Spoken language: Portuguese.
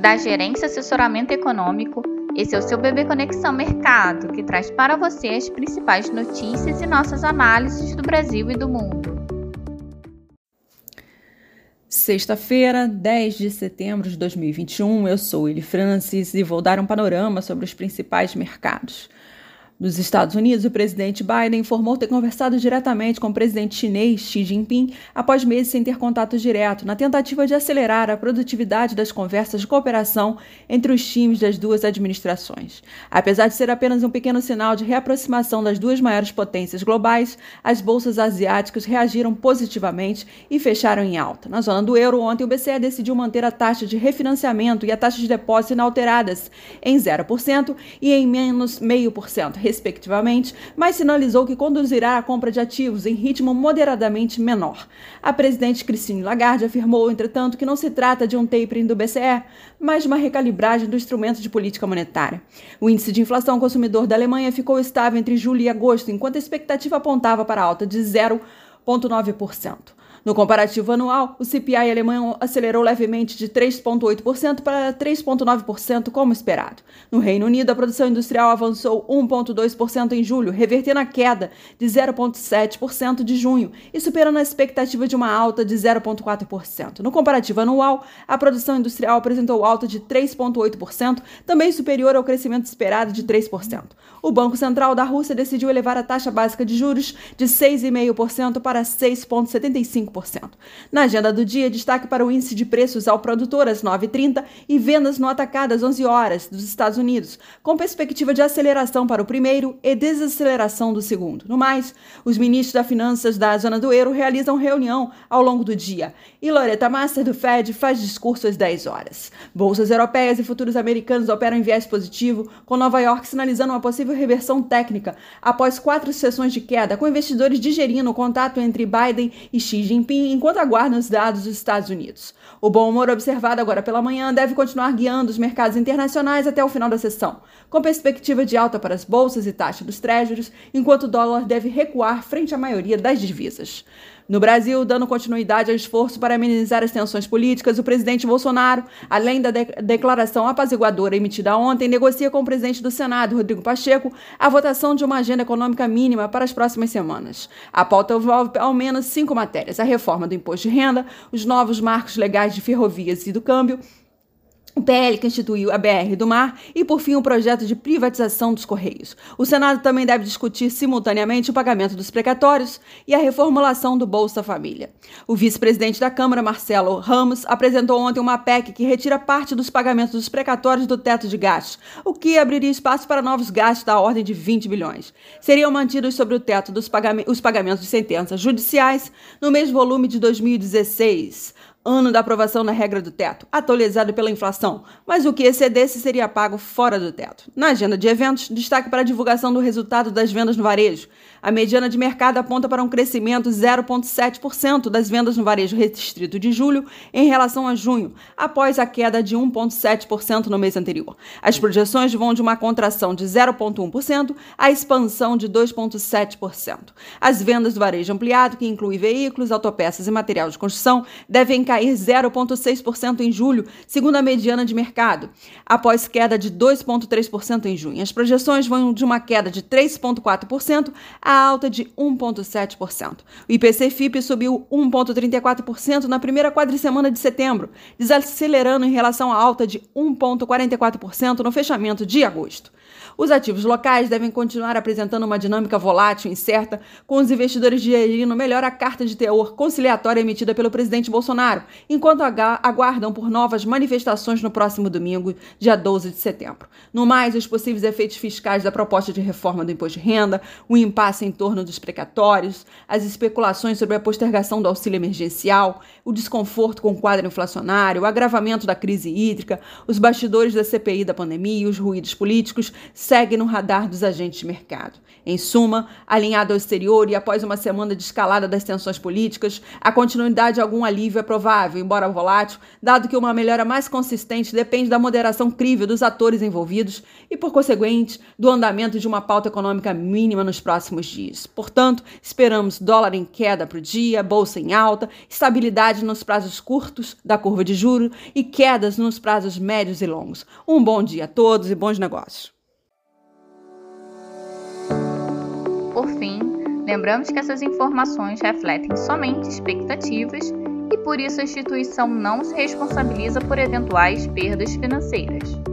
da Gerência Assessoramento Econômico. Esse é o seu Bebê Conexão Mercado, que traz para você as principais notícias e nossas análises do Brasil e do mundo. Sexta-feira, 10 de setembro de 2021, eu sou Eli Francis e vou dar um panorama sobre os principais mercados. Nos Estados Unidos, o presidente Biden informou ter conversado diretamente com o presidente chinês Xi Jinping após meses sem ter contato direto, na tentativa de acelerar a produtividade das conversas de cooperação entre os times das duas administrações. Apesar de ser apenas um pequeno sinal de reaproximação das duas maiores potências globais, as bolsas asiáticas reagiram positivamente e fecharam em alta. Na zona do euro, ontem o BCE decidiu manter a taxa de refinanciamento e a taxa de depósito inalteradas em 0% e em menos 0,5% respectivamente, mas sinalizou que conduzirá a compra de ativos em ritmo moderadamente menor. A presidente Christine Lagarde afirmou, entretanto, que não se trata de um tapering do BCE, mas de uma recalibragem do instrumento de política monetária. O índice de inflação consumidor da Alemanha ficou estável entre julho e agosto, enquanto a expectativa apontava para alta de 0,9%. No comparativo anual, o CPI alemão acelerou levemente de 3,8% para 3,9%, como esperado. No Reino Unido, a produção industrial avançou 1,2% em julho, revertendo a queda de 0,7% de junho e superando a expectativa de uma alta de 0,4%. No comparativo anual, a produção industrial apresentou alta de 3,8%, também superior ao crescimento esperado de 3%. O Banco Central da Rússia decidiu elevar a taxa básica de juros de 6,5% para 6,75%. 5%. Na agenda do dia, destaque para o índice de preços ao produtor às 9h30 e vendas no atacado às 11 horas dos Estados Unidos, com perspectiva de aceleração para o primeiro e desaceleração do segundo. No mais, os ministros das Finanças da zona do euro realizam reunião ao longo do dia e Loretta Master do Fed faz discurso às 10 horas. Bolsas europeias e futuros americanos operam em viés positivo, com Nova York sinalizando uma possível reversão técnica após quatro sessões de queda, com investidores digerindo o contato entre Biden e Xi Jinping Jinping enquanto aguardam os dados dos Estados Unidos. O bom humor observado agora pela manhã deve continuar guiando os mercados internacionais até o final da sessão, com perspectiva de alta para as bolsas e taxa dos treasuries, enquanto o dólar deve recuar frente à maioria das divisas. No Brasil, dando continuidade ao esforço para amenizar as tensões políticas, o presidente Bolsonaro, além da de declaração apaziguadora emitida ontem, negocia com o presidente do Senado, Rodrigo Pacheco, a votação de uma agenda econômica mínima para as próximas semanas. A pauta envolve ao menos cinco matérias: a reforma do imposto de renda, os novos marcos legais de ferrovias e do câmbio, o PL que instituiu a BR do Mar e, por fim, o projeto de privatização dos Correios. O Senado também deve discutir simultaneamente o pagamento dos precatórios e a reformulação do Bolsa Família. O vice-presidente da Câmara, Marcelo Ramos, apresentou ontem uma PEC que retira parte dos pagamentos dos precatórios do teto de gastos, o que abriria espaço para novos gastos da ordem de 20 bilhões. Seriam mantidos sobre o teto dos pagamentos, os pagamentos de sentenças judiciais no mesmo volume de 2016 ano da aprovação da regra do teto, atualizado pela inflação, mas o que excedesse seria pago fora do teto. Na agenda de eventos, destaque para a divulgação do resultado das vendas no varejo. A mediana de mercado aponta para um crescimento 0,7% das vendas no varejo restrito de julho em relação a junho, após a queda de 1,7% no mês anterior. As projeções vão de uma contração de 0,1% à expansão de 2,7%. As vendas do varejo ampliado, que inclui veículos, autopeças e material de construção, devem cair cair 0,6% em julho, segundo a mediana de mercado, após queda de 2,3% em junho. As projeções vão de uma queda de 3,4% a alta de 1,7%. O IPC-FIP subiu 1,34% na primeira quadricemana de setembro, desacelerando em relação à alta de 1,44% no fechamento de agosto. Os ativos locais devem continuar apresentando uma dinâmica volátil e incerta, com os investidores digerindo melhor a carta de teor conciliatória emitida pelo presidente Bolsonaro, enquanto aguardam por novas manifestações no próximo domingo, dia 12 de setembro. No mais, os possíveis efeitos fiscais da proposta de reforma do imposto de renda, o impasse em torno dos precatórios, as especulações sobre a postergação do auxílio emergencial, o desconforto com o quadro inflacionário, o agravamento da crise hídrica, os bastidores da CPI da pandemia e os ruídos políticos segue no radar dos agentes de mercado. Em suma, alinhado ao exterior e após uma semana de escalada das tensões políticas, a continuidade de algum alívio é provável, embora volátil, dado que uma melhora mais consistente depende da moderação crível dos atores envolvidos e, por conseguinte, do andamento de uma pauta econômica mínima nos próximos dias. Portanto, esperamos dólar em queda para o dia, bolsa em alta, estabilidade nos prazos curtos da curva de juros e quedas nos prazos médios e longos. Um bom dia a todos e bons negócios. Por fim, lembramos que essas informações refletem somente expectativas por isso a instituição não se responsabiliza por eventuais perdas financeiras.